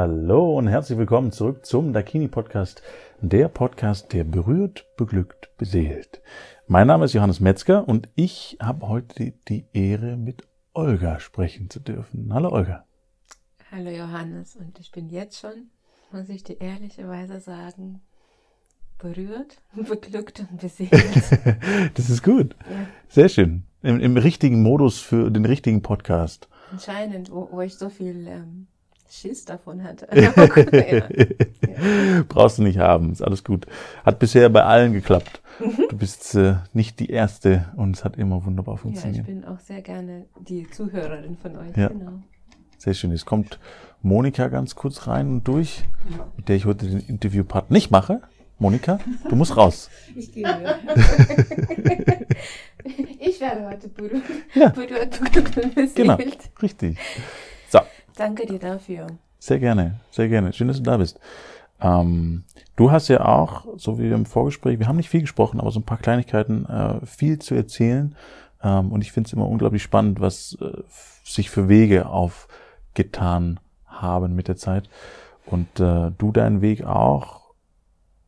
Hallo und herzlich willkommen zurück zum Dakini Podcast, der Podcast, der berührt, beglückt, beseelt. Mein Name ist Johannes Metzger und ich habe heute die Ehre, mit Olga sprechen zu dürfen. Hallo Olga. Hallo Johannes und ich bin jetzt schon, muss ich dir ehrlicherweise sagen, berührt, beglückt und beseelt. das ist gut. Ja. Sehr schön. Im, Im, richtigen Modus für den richtigen Podcast. Anscheinend, wo, wo ich so viel ähm, Schiss davon hatte. ja. Brauchst du nicht haben, ist alles gut. Hat bisher bei allen geklappt. Mhm. Du bist äh, nicht die Erste und es hat immer wunderbar funktioniert. Ja, ich bin auch sehr gerne die Zuhörerin von euch. Ja. Genau. Sehr schön. Jetzt kommt Monika ganz kurz rein und durch, mit der ich heute den Interviewpart nicht mache. Monika, du musst raus. Ich gehe. ich werde heute berührt, ja. berührt, berührt Genau, richtig. Danke dir dafür. Sehr gerne, sehr gerne. Schön, dass du da bist. Ähm, du hast ja auch, so wie im Vorgespräch, wir haben nicht viel gesprochen, aber so ein paar Kleinigkeiten, äh, viel zu erzählen. Ähm, und ich finde es immer unglaublich spannend, was äh, sich für Wege aufgetan haben mit der Zeit. Und äh, du deinen Weg auch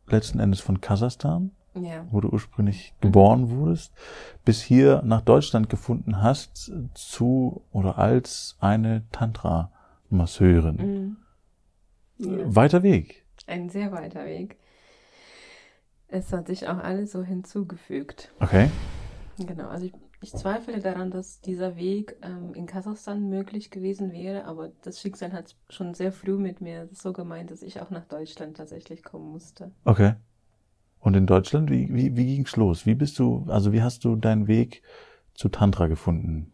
letzten Endes von Kasachstan, ja. wo du ursprünglich geboren wurdest, bis hier nach Deutschland gefunden hast zu oder als eine Tantra-Masseurin. Mhm. Ja. Weiter Weg. Ein sehr weiter Weg. Es hat sich auch alles so hinzugefügt. Okay. Genau, also ich ich zweifle daran, dass dieser Weg ähm, in Kasachstan möglich gewesen wäre, aber das Schicksal hat schon sehr früh mit mir so gemeint, dass ich auch nach Deutschland tatsächlich kommen musste. Okay. Und in Deutschland, wie, wie, wie ging's los? Wie bist du, also wie hast du deinen Weg zu Tantra gefunden?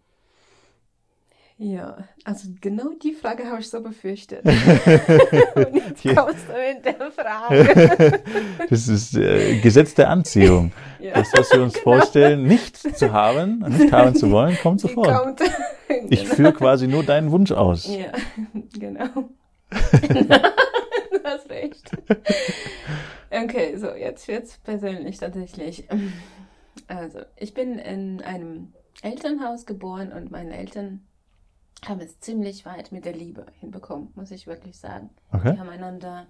Ja, also genau die Frage habe ich so befürchtet. Und jetzt kommst du mit der Frage. das ist äh, Gesetz der Anziehung. Ja. Das, was wir uns genau. vorstellen, nicht zu haben, nicht haben zu wollen, kommt sofort. Kommt. genau. Ich führe quasi nur deinen Wunsch aus. Ja, genau. du hast recht. Okay, so, jetzt wird's persönlich tatsächlich. Also, ich bin in einem Elternhaus geboren und meine Eltern haben es ziemlich weit mit der Liebe hinbekommen, muss ich wirklich sagen. Okay. Die haben einander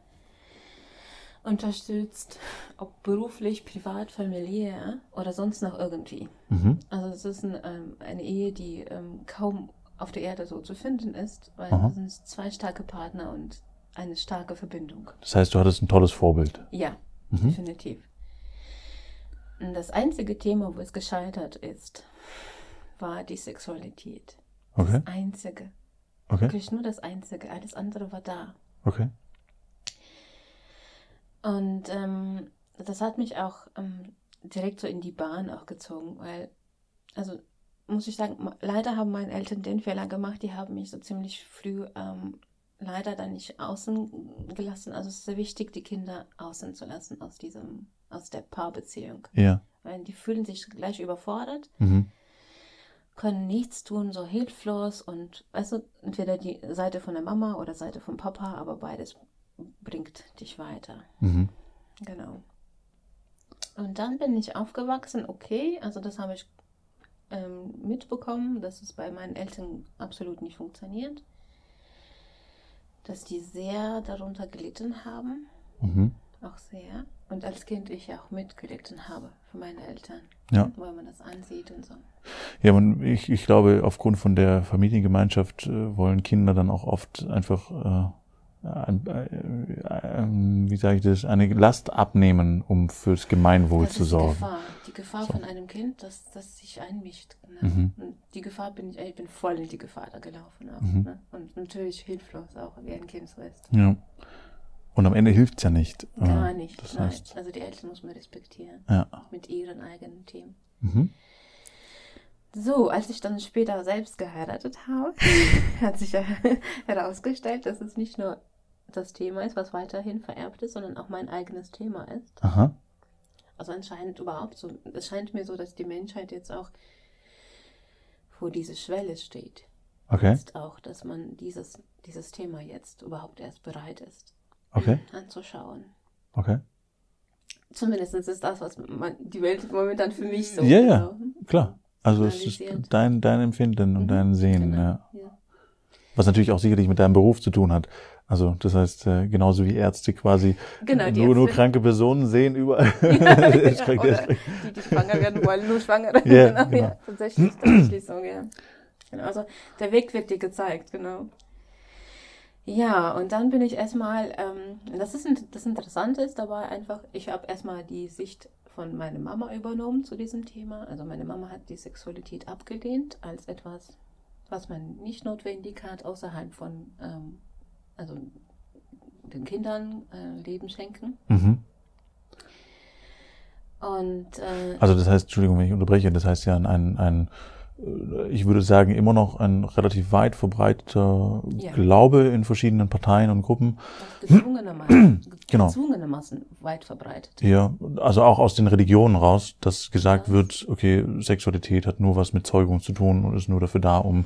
unterstützt, ob beruflich, privat, familiär oder sonst noch irgendwie. Mhm. Also es ist ein, ähm, eine Ehe, die ähm, kaum auf der Erde so zu finden ist, weil Aha. es sind zwei starke Partner und eine starke Verbindung. Das heißt, du hattest ein tolles Vorbild. Ja, mhm. definitiv. Und das einzige Thema, wo es gescheitert ist, war die Sexualität. Okay. Das Einzige. Okay. Wirklich nur das Einzige. Alles andere war da. Okay. Und ähm, das hat mich auch ähm, direkt so in die Bahn auch gezogen, weil, also muss ich sagen, leider haben meine Eltern den Fehler gemacht, die haben mich so ziemlich früh ähm, leider dann nicht außen gelassen. Also es ist sehr wichtig, die Kinder außen zu lassen aus diesem, aus der Paarbeziehung. Ja. Weil die fühlen sich gleich überfordert. Mhm können nichts tun, so hilflos und weißt du, entweder die Seite von der Mama oder Seite vom Papa, aber beides bringt dich weiter. Mhm. Genau. Und dann bin ich aufgewachsen, okay, also das habe ich ähm, mitbekommen, dass es bei meinen Eltern absolut nicht funktioniert. Dass die sehr darunter gelitten haben. Mhm. Auch sehr. Und als Kind ich auch mitgelitten habe für meine Eltern. Ja. Weil man das ansieht und so. Ja, man, ich, ich glaube, aufgrund von der Familiengemeinschaft äh, wollen Kinder dann auch oft einfach, äh, ein, äh, wie sage ich das, eine Last abnehmen, um fürs Gemeinwohl das zu sorgen. Die Gefahr, die Gefahr so. von einem Kind, dass das sich einmischt. Ne? Mhm. Die Gefahr bin ich, ich bin voll in die Gefahr da gelaufen. Auch, mhm. ne? Und natürlich hilflos auch, wie ein Kind so ist. Ja. Und am Ende hilft es ja nicht. Gar nicht. Das nein. heißt, also die Eltern muss man respektieren. Ja. Mit ihren eigenen Themen. Mhm. So, als ich dann später selbst geheiratet habe, hat sich herausgestellt, dass es nicht nur das Thema ist, was weiterhin vererbt ist, sondern auch mein eigenes Thema ist. Aha. Also anscheinend überhaupt so. Es scheint mir so, dass die Menschheit jetzt auch vor diese Schwelle steht. Okay. Jetzt auch, dass man dieses, dieses Thema jetzt überhaupt erst bereit ist okay. anzuschauen. Okay. Zumindest ist das, was man, die Welt momentan für mich so. Ja, ja, klar. Also es ist dein, dein Empfinden und Mhm, dein Sehen, genau, ja. ja. Was natürlich auch sicherlich mit deinem Beruf zu tun hat. Also das heißt, äh, genauso wie Ärzte quasi Genau, nur, nur Ärzte- kranke Personen sehen überall. Ja, es oder kriegt- die, die schwanger werden wollen, nur Schwangere. Ja, genau, genau. ja, tatsächlich, tatsächlich so, ja. Genau, also der Weg wird dir gezeigt, genau. Ja, und dann bin ich erstmal, ähm, das ist das Interessante ist dabei einfach, ich habe erstmal die Sicht von meiner Mama übernommen zu diesem Thema. Also meine Mama hat die Sexualität abgelehnt als etwas, was man nicht notwendig hat, außerhalb von, ähm, also den Kindern äh, Leben schenken. Mhm. Und äh, Also das heißt, Entschuldigung, wenn ich unterbreche, das heißt ja ein, ein, ein ich würde sagen, immer noch ein relativ weit verbreiteter Ja. Glaube in verschiedenen Parteien und Gruppen. auch gezwungenermaßen, Genau. gezwungenermaßen weit verbreitet. Ja, also auch aus den Religionen raus, dass gesagt Ja. wird, okay, Sexualität hat nur was mit Zeugung zu tun und ist nur dafür da, um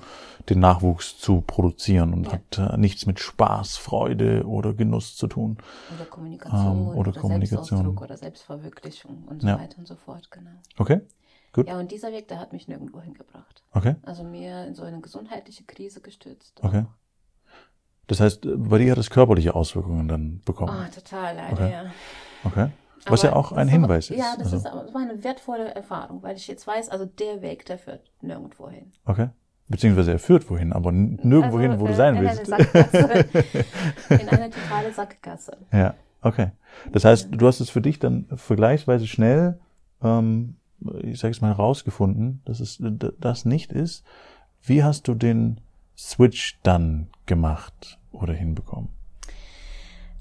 den Nachwuchs zu produzieren und Ja. hat äh, nichts mit Spaß, Freude oder Genuss zu tun. Oder Kommunikation Ähm, oder Kommunikation. Selbstausdruck oder Selbstverwirklichung und so weiter und so fort, genau. Okay? Gut. Ja, und dieser Weg, der hat mich nirgendwo hingebracht. Okay? Also mir in so eine gesundheitliche Krise gestürzt. Okay. Das heißt, äh, bei dir hat es körperliche Auswirkungen dann bekommen. Ah, total leider, Okay. ja. Okay? Was ja Aber auch ein Hinweis ist. Ja, das Also- ist aber das war eine wertvolle Erfahrung, weil ich jetzt weiß, also der Weg, der führt nirgendwo hin. Okay. Beziehungsweise er führt wohin, aber nirgendwo hin, wo Also, du äh, sein in willst. Eine Sackgasse, in eine totale Sackgasse. Ja, okay. Das heißt, du hast es für dich dann vergleichsweise schnell, ähm, ich sage es mal, herausgefunden, dass es das nicht ist. Wie hast du den Switch dann gemacht oder hinbekommen?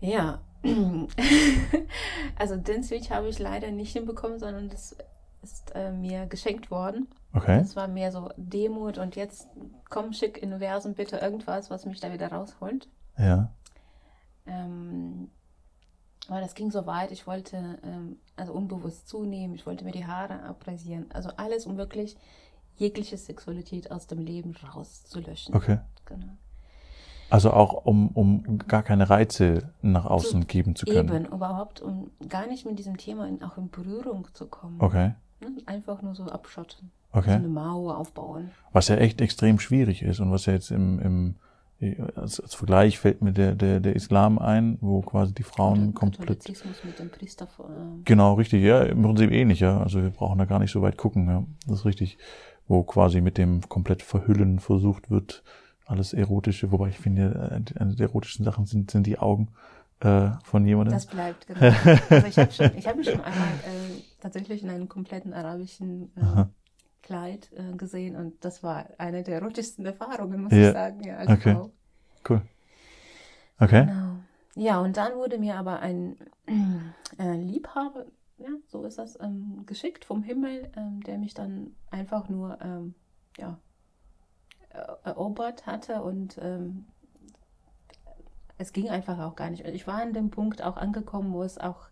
Ja, also den Switch habe ich leider nicht hinbekommen, sondern das ist äh, mir geschenkt worden. Okay. Das war mehr so Demut und jetzt komm, schick Universum bitte irgendwas, was mich da wieder rausholt. Ja. Ähm, weil das ging so weit, ich wollte ähm, also unbewusst zunehmen, ich wollte mir die Haare abrasieren. Also alles, um wirklich jegliche Sexualität aus dem Leben rauszulöschen. Okay. Genau. Also auch um, um gar keine Reize nach außen geben zu können. Eben, überhaupt, um gar nicht mit diesem Thema in, auch in Berührung zu kommen. Okay. Ne? Einfach nur so abschotten. So Okay. eine Mauer aufbauen. Was ja echt extrem schwierig ist und was ja jetzt im, im als, als Vergleich fällt mir der, der, der Islam ein, wo quasi die Frauen Oder komplett mit dem Priester. Äh, Genau, richtig, ja, im Prinzip ähnlich, ja. Also wir brauchen da gar nicht so weit gucken, ja. Das ist richtig. Wo quasi mit dem komplett Verhüllen versucht wird, alles Erotische, wobei ich finde, äh, eine der erotischen Sachen sind, sind die Augen äh, von jemandem. das bleibt, genau. Also ich habe hab mich schon einmal äh, tatsächlich in einem kompletten arabischen äh, Aha. Kleid äh, gesehen und das war eine der erotischsten Erfahrungen, muss Ja. ich sagen, ja, als Okay. Frau. Cool. Okay. Genau. Ja, und dann wurde mir aber ein äh, Liebhaber, ja, so ist das, ähm, geschickt vom Himmel, ähm, der mich dann einfach nur, ähm, ja, erobert hatte und ähm, es ging einfach auch gar nicht. Ich war an dem Punkt auch angekommen, wo es auch,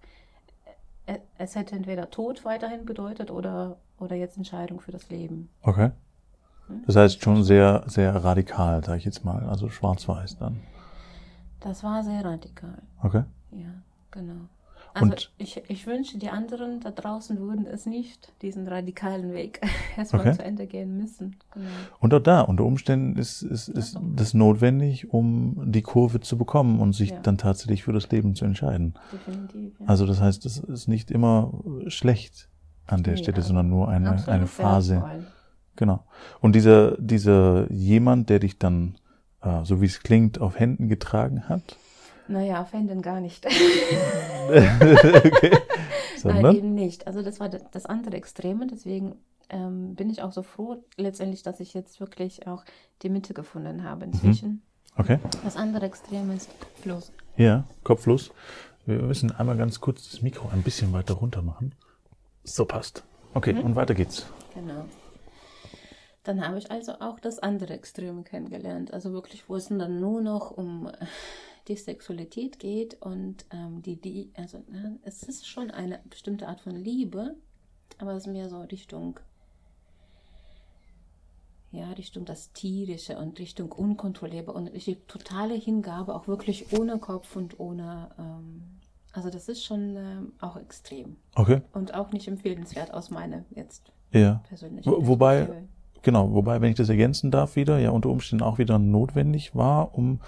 es hätte entweder Tod weiterhin bedeutet oder, oder jetzt Entscheidung für das Leben. Okay. Hm? Das heißt schon sehr, sehr radikal, sage ich jetzt mal. Also schwarz-weiß dann. Das war sehr radikal. Okay. Ja, genau. Also Und- ich, ich wünsche, die anderen da draußen würden es nicht, diesen radikalen Weg erstmal Okay. zu Ende gehen müssen. Genau. Und auch da, unter Umständen ist, ist, ist Ach so. das notwendig, um die Kurve zu bekommen und sich Ja. dann tatsächlich für das Leben zu entscheiden. Definitiv. Ja. Also das heißt, es ist nicht immer schlecht an der Nee, Stelle, also sondern nur eine, eine Phase. Genau. Und dieser, dieser jemand, der dich dann, äh, so wie es klingt, auf Händen getragen hat. Naja, auf Händen gar nicht. okay. Nein, eben nicht. Also das war das das andere Extreme. Deswegen ähm, bin ich auch so froh letztendlich, dass ich jetzt wirklich auch die Mitte gefunden habe inzwischen. Okay. Das andere Extrem ist Fluss. Ja, kopflos. Wir müssen einmal ganz kurz das Mikro ein bisschen weiter runter machen. So passt. Okay, Mhm. und weiter geht's. Genau. Dann habe ich also auch das andere Extrem kennengelernt. Also wirklich, wo es dann nur noch um äh, die Sexualität geht und ähm, die, die, also ne, es ist schon eine bestimmte Art von Liebe, aber es ist mehr so Richtung, ja, Richtung das Tierische und Richtung unkontrollierbar und die totale Hingabe, auch wirklich ohne Kopf und ohne, ähm, also das ist schon ähm, auch extrem Okay. und auch nicht empfehlenswert aus meiner jetzt Ja. persönlichen Wo- wobei- Perspektive. Genau, wobei, wenn ich das ergänzen darf wieder, ja unter Umständen auch wieder notwendig war, um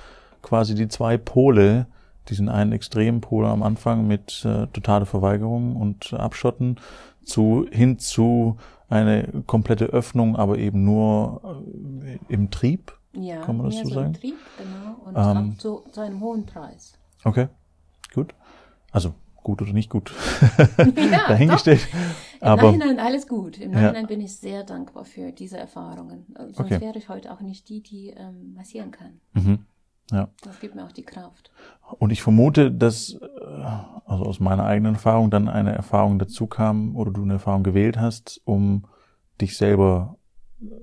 quasi die zwei Pole, diesen einen Extrempol am Anfang mit äh, totale Verweigerung und Abschotten zu hin zu eine komplette Öffnung, aber eben nur äh, im Trieb. Ja, Kann man das so so im sagen? Trieb, genau. Und Ähm, zu, zu einem hohen Preis. Okay, gut. Also gut oder nicht gut, Ja, dahingestellt. Im Aber Nachhinein alles gut. Im Ja. Nachhinein bin ich sehr dankbar für diese Erfahrungen. Also Sonst Okay. wäre ich heute auch nicht die, die ähm, massieren kann. mhm. ja. Das gibt mir auch die Kraft. Und ich vermute, dass äh, also aus meiner eigenen Erfahrung dann eine Erfahrung dazu kam oder du eine Erfahrung gewählt hast, um dich selber,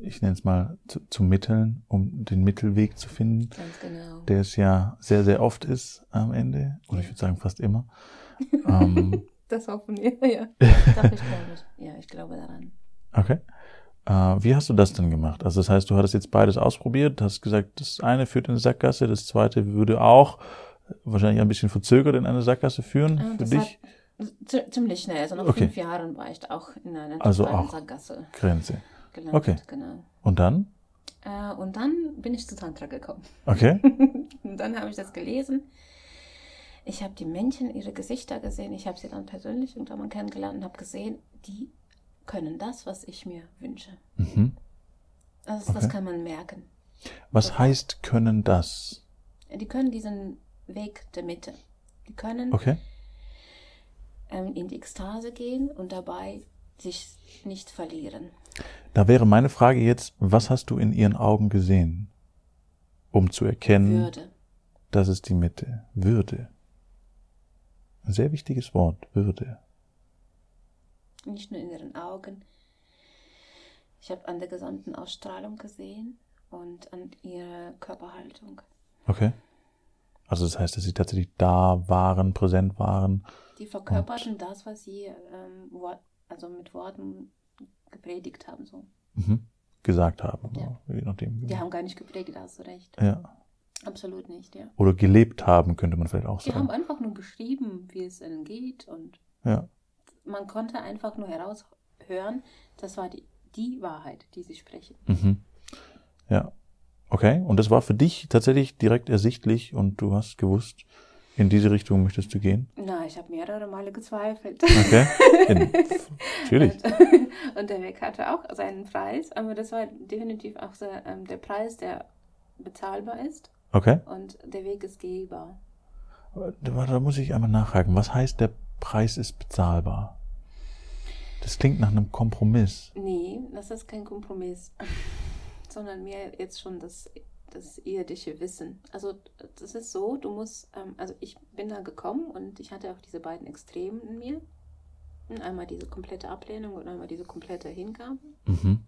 ich nenne es mal, zu, zu mitteln, um den Mittelweg zu finden, Ganz genau. der es ja sehr, sehr oft ist am Ende. Oder ich würde sagen fast immer. ähm, Das hoffen wir, ja. Doch, ich glaube, ja, ich glaube daran. okay. Äh, wie hast du das denn gemacht? Also das heißt, du hattest jetzt beides ausprobiert, hast gesagt, das eine führt in eine Sackgasse, das zweite würde auch wahrscheinlich ein bisschen verzögert in eine Sackgasse führen Ah, für dich. hat ziemlich schnell. Also nach Okay. fünf Jahren war ich auch in einer Also auch. Sackgasse Grenze. gelandet. Okay. Genau. Und dann? Äh, und dann bin ich zu Tantra gekommen. Okay. Und dann habe ich das gelesen. Ich habe die Männchen, ihre Gesichter gesehen. Ich habe sie dann persönlich irgendwann kennengelernt und habe gesehen, die können das, was ich mir wünsche. Mhm. Also das Okay. kann man merken. Was heißt können das? Die können diesen Weg der Mitte. Die können Okay. ähm, in die Ekstase gehen und dabei sich nicht verlieren. Da wäre meine Frage jetzt, was hast du in ihren Augen gesehen, um zu erkennen, Würde. das ist die Mitte? Würde. Ein sehr wichtiges Wort, Würde. Nicht nur in ihren Augen. Ich habe an der gesamten Ausstrahlung gesehen und an ihrer Körperhaltung. Okay. Also das heißt, dass sie tatsächlich da waren, präsent waren. Die verkörperten das, was sie ähm, Wort, also mit Worten gepredigt haben. So. Mhm. Gesagt haben. Ja. Je nachdem. Die haben gar nicht gepredigt, hast du recht. ja. Absolut nicht, ja. Oder gelebt haben, könnte man vielleicht auch Die haben sagen. einfach nur beschrieben, wie es ihnen geht und Ja. man konnte einfach nur heraushören, das war die, die Wahrheit, die sie sprechen. Mhm. Ja. Okay. Und das war für dich tatsächlich direkt ersichtlich und du hast gewusst, in diese Richtung möchtest du gehen. Na, ich habe mehrere Male gezweifelt. Okay. In, natürlich. Und, und der Weg hatte auch seinen Preis, aber das war definitiv auch so, ähm, der Preis, der bezahlbar ist Okay. und der Weg ist gehbar. Da, da muss ich einmal nachhaken. Was heißt, der Preis ist bezahlbar? Das klingt nach einem Kompromiss. Nee, das ist kein Kompromiss, sondern mehr jetzt schon das, das irdische Wissen. Also das ist so, du musst, ähm, also ich bin da gekommen und ich hatte auch diese beiden Extremen in mir. Einmal diese komplette Ablehnung und einmal diese komplette Hingabe. Mhm.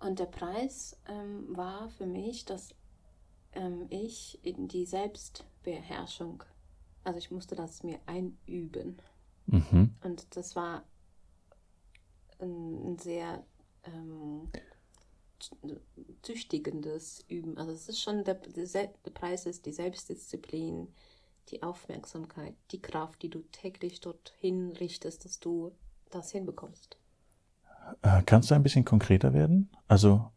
Und der Preis ähm, war für mich, dass ähm, ich in die Selbstbeherrschung, also ich musste das mir einüben. Mhm. Und das war ein, ein sehr ähm, zü- züchtigendes Üben. Also es ist schon, der, der Preis ist die Selbstdisziplin, die Aufmerksamkeit, die Kraft, die du täglich dorthin richtest, dass du das hinbekommst. Äh, kannst du ein bisschen konkreter werden? Also,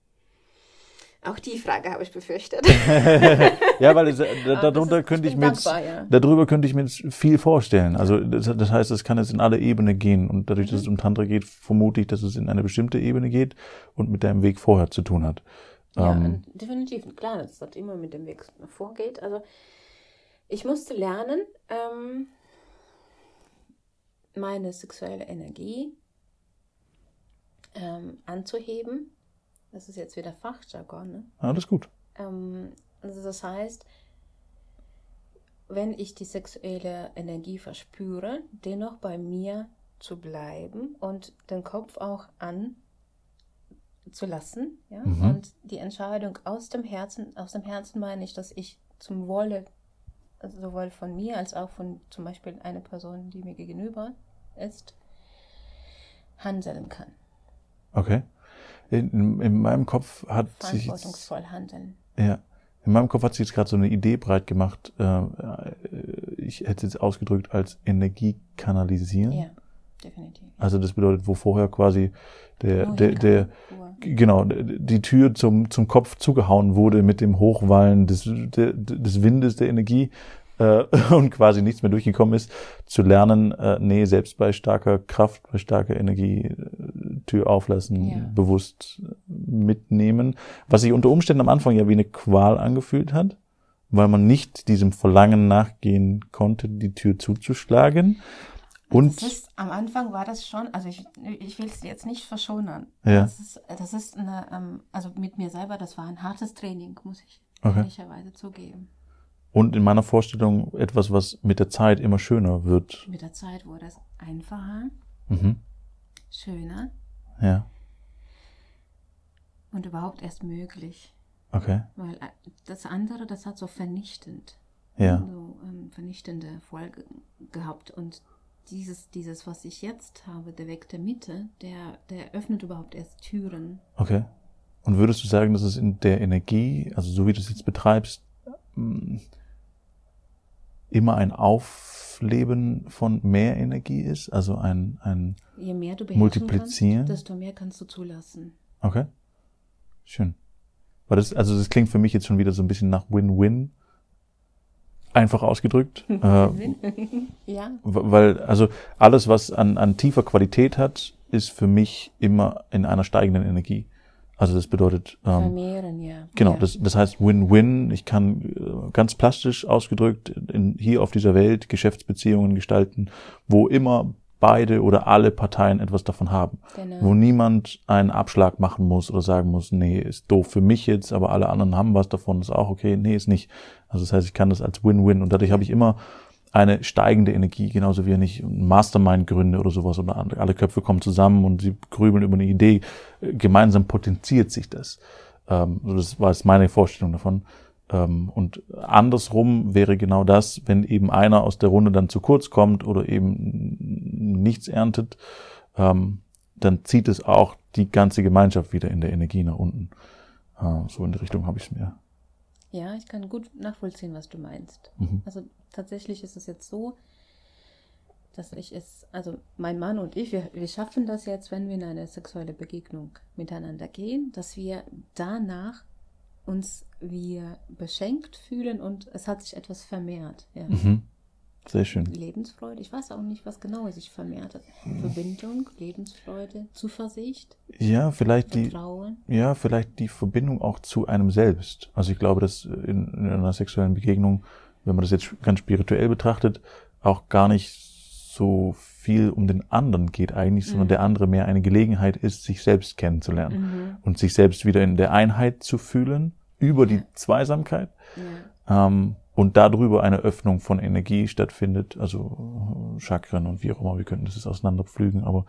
Auch die Frage habe ich befürchtet. ja, weil es, äh, da, das darunter ist- könnte ich bin mir jetzt, dankbar, ja. darüber könnte ich mir jetzt viel vorstellen. Also, das, das heißt, es kann jetzt in alle Ebenen gehen. Und dadurch, dass es Mhm. um Tantra geht, vermute ich, dass es in eine bestimmte Ebene geht und mit deinem Weg vorher zu tun hat. Ja, Ähm, definitiv. Klar, das hat immer mit dem Weg vorgeht. Also ich musste lernen, ähm, meine sexuelle Energie ähm, anzuheben. Das ist jetzt wieder Fachjargon. Ne? alles gut. Ähm, also das heißt, wenn ich die sexuelle Energie verspüre, dennoch bei mir zu bleiben und den Kopf auch an zu lassen, ja, Mhm. und die Entscheidung aus dem Herzen, aus dem Herzen meine ich, dass ich zum Wohle also sowohl von mir als auch von zum Beispiel einer Person, die mir gegenüber ist, handeln kann, Okay. In, in meinem Kopf hat sich verantwortungsvoll handeln. ja, in meinem Kopf hat sich jetzt gerade so eine Idee breit gemacht. Äh, äh, ich hätte es jetzt ausgedrückt als Energie kanalisieren. Ja, definitiv. Also das bedeutet, wo vorher quasi der, Nur der, der, genau, die Tür zum, zum Kopf zugehauen wurde mit dem Hochwallen des, der, des Windes, der Energie äh, und quasi nichts mehr durchgekommen ist, zu lernen, äh, nee, selbst bei starker Kraft, bei starker Energie äh, Tür auflassen, Ja. bewusst mitnehmen, was sich unter Umständen am Anfang ja wie eine Qual angefühlt hat, weil man nicht diesem Verlangen nachgehen konnte, die Tür zuzuschlagen. Und das ist, am Anfang war das schon, also ich, ich will es jetzt nicht verschonern. Ja. Das ist, das ist eine, ähm, also mit mir selber, das war ein hartes Training, muss ich Okay. ehrlicherweise zugeben. Und in meiner Vorstellung etwas, was mit der Zeit immer schöner wird. Mit der Zeit wurde es einfacher, Mhm. schöner Ja, und überhaupt erst möglich. okay. Weil äh, das andere, das hat so vernichtend, Ja, so ähm, vernichtende Folge gehabt. Und dieses, dieses, was ich jetzt habe, der Weg der Mitte, der, der öffnet überhaupt erst Türen. okay. Und würdest du sagen, dass es in der Energie, also so wie du es jetzt betreibst, mh, immer ein Aufleben von mehr Energie ist? Also ein, ein, Je mehr du Multiplizieren? kannst, desto mehr kannst du zulassen. okay. Schön. Weil das, also das klingt für mich jetzt schon wieder so ein bisschen nach Win-Win. Einfach ausgedrückt. äh, ja, Weil, also alles, was an, an tiefer Qualität hat, ist für mich immer in einer steigenden Energie. Also das bedeutet, ähm, vermehren, ja. genau, ja. das, das heißt Win-Win. Ich kann äh, ganz plastisch ausgedrückt in, hier auf dieser Welt Geschäftsbeziehungen gestalten, wo immer beide oder alle Parteien etwas davon haben. Genau. Wo niemand einen Abschlag machen muss oder sagen muss, nee, ist doof für mich jetzt, aber alle anderen haben was davon, ist auch okay, nee, ist nicht. Also das heißt, ich kann das als Win-Win und dadurch habe ich immer eine steigende Energie, genauso wie wenn ich Mastermind gründe oder sowas oder andere- alle Köpfe kommen zusammen und sie grübeln über eine Idee, gemeinsam potenziert sich das. Ähm, das war jetzt meine Vorstellung davon. Ähm, und andersrum wäre genau das, wenn eben einer aus der Runde dann zu kurz kommt oder eben nichts erntet, ähm, dann zieht es auch die ganze Gemeinschaft wieder in der Energie nach unten. Äh, so in die Richtung habe ich es mir. Ja, ich kann gut nachvollziehen, was du meinst. Mhm. Also tatsächlich ist es jetzt so, dass ich es, also mein Mann und ich, wir, wir schaffen das jetzt, wenn wir in eine sexuelle Begegnung miteinander gehen, dass wir danach uns wir beschenkt fühlen und es hat sich etwas vermehrt. Ja. Mhm. Sehr schön. Lebensfreude, ich weiß auch nicht, was genau sich vermehrt hat. Verbindung, Lebensfreude, Zuversicht, Ja, vielleicht die, Vertrauen. ja, vielleicht die Verbindung auch zu einem selbst. Also ich glaube, dass in, in einer sexuellen Begegnung, wenn man das jetzt ganz spirituell betrachtet, auch gar nicht so viel um den anderen geht eigentlich, sondern Mhm. der andere mehr eine Gelegenheit ist, sich selbst kennenzulernen Mhm. und sich selbst wieder in der Einheit zu fühlen über die Ja. Zweisamkeit Ja. ähm, und darüber eine Öffnung von Energie stattfindet, also äh, Chakren und wie auch immer, wir könnten das jetzt auseinanderpflügen, aber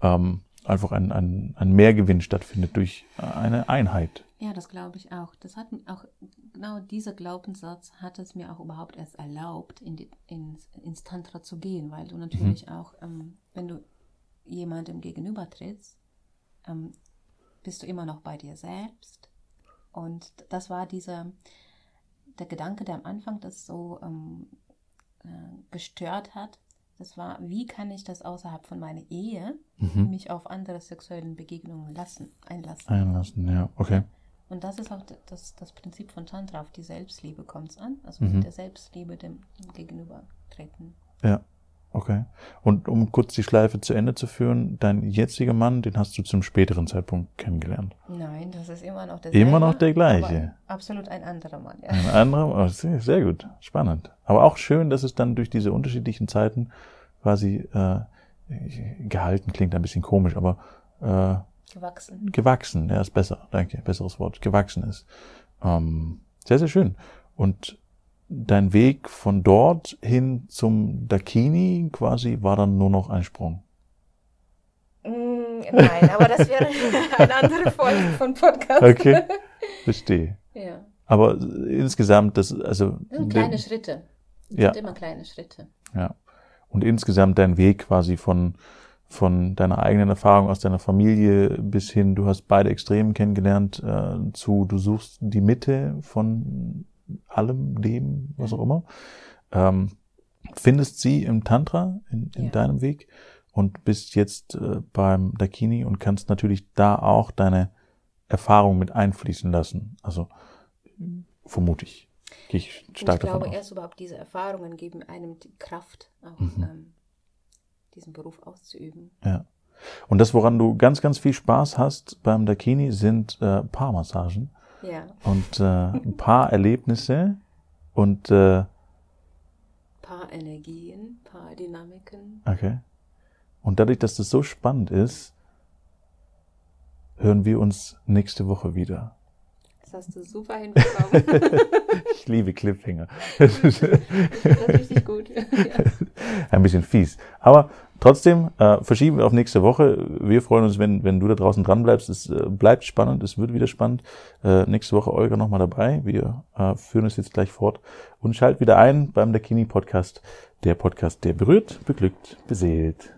ähm, einfach ein, ein, ein Mehrgewinn stattfindet durch eine Einheit. Ja, das glaube ich auch. Das hat auch, genau dieser Glaubenssatz hat es mir auch überhaupt erst erlaubt, in die, ins, ins Tantra zu gehen, weil du natürlich auch, ähm, wenn du jemandem gegenüber trittst, ähm, bist du immer noch bei dir selbst. Und das war dieser, der Gedanke, der am Anfang das so ähm, äh, gestört hat. Das war, wie kann ich das außerhalb von meiner Ehe Mhm. mich auf andere sexuellen Begegnungen lassen, einlassen? Einlassen, ja, okay. Und das ist auch das, das Prinzip von Tantra, auf die Selbstliebe kommt es an. Also Mhm. mit der Selbstliebe dem Gegenüber treten. Ja, okay. Und um kurz die Schleife zu Ende zu führen, dein jetziger Mann, den hast du zum späteren Zeitpunkt kennengelernt. Nein, das ist immer noch der Immer noch der gleiche. Absolut ein anderer Mann, ja. Ein anderer, oh, sehr, sehr gut, spannend. Aber auch schön, dass es dann durch diese unterschiedlichen Zeiten quasi äh, gehalten klingt ein bisschen komisch, aber äh, Gewachsen. gewachsen, ja, ist besser, danke, besseres Wort, gewachsen ist. Ähm, sehr, sehr schön. Und dein Weg von dort hin zum Dakini quasi war dann nur noch ein Sprung. Mm, nein, aber das wäre eine andere Folge von Podcast. Okay, verstehe. Ja. Aber insgesamt, das, also, Das kleine Schritte. Das ja, sind immer kleine Schritte. ja. Und insgesamt dein Weg quasi von, von deiner eigenen Erfahrung aus deiner Familie bis hin, du hast beide Extremen kennengelernt, äh, zu, du suchst die Mitte von allem, dem, was auch immer. Ähm, findest sie im Tantra, in, in Ja. deinem Weg und bist jetzt äh, beim Dakini und kannst natürlich da auch deine Erfahrung mit einfließen lassen. Also vermute ich. Gehe ich stark ich glaube, aus. erst überhaupt diese Erfahrungen geben einem die Kraft, auch ähm, diesen Beruf auszuüben. Ja. Und das, woran du ganz, ganz viel Spaß hast beim Dakini, sind äh, Paarmassagen Ja, und äh, ein paar Erlebnisse und äh, paar Energien, paar Dynamiken. okay. Und dadurch, dass das so spannend ist, hören wir uns nächste Woche wieder. Das hast du super hinbekommen. Ich liebe Cliffhanger. das ist richtig gut. ja. Ein bisschen fies. Aber trotzdem äh, verschieben wir auf nächste Woche. Wir freuen uns, wenn, wenn du da draußen dran bleibst. Es äh, bleibt spannend, es wird wieder spannend. Äh, nächste Woche Olga nochmal dabei. Wir äh, führen es jetzt gleich fort und schalt wieder ein beim Dakini Podcast. Der Podcast, der berührt, beglückt, beseelt.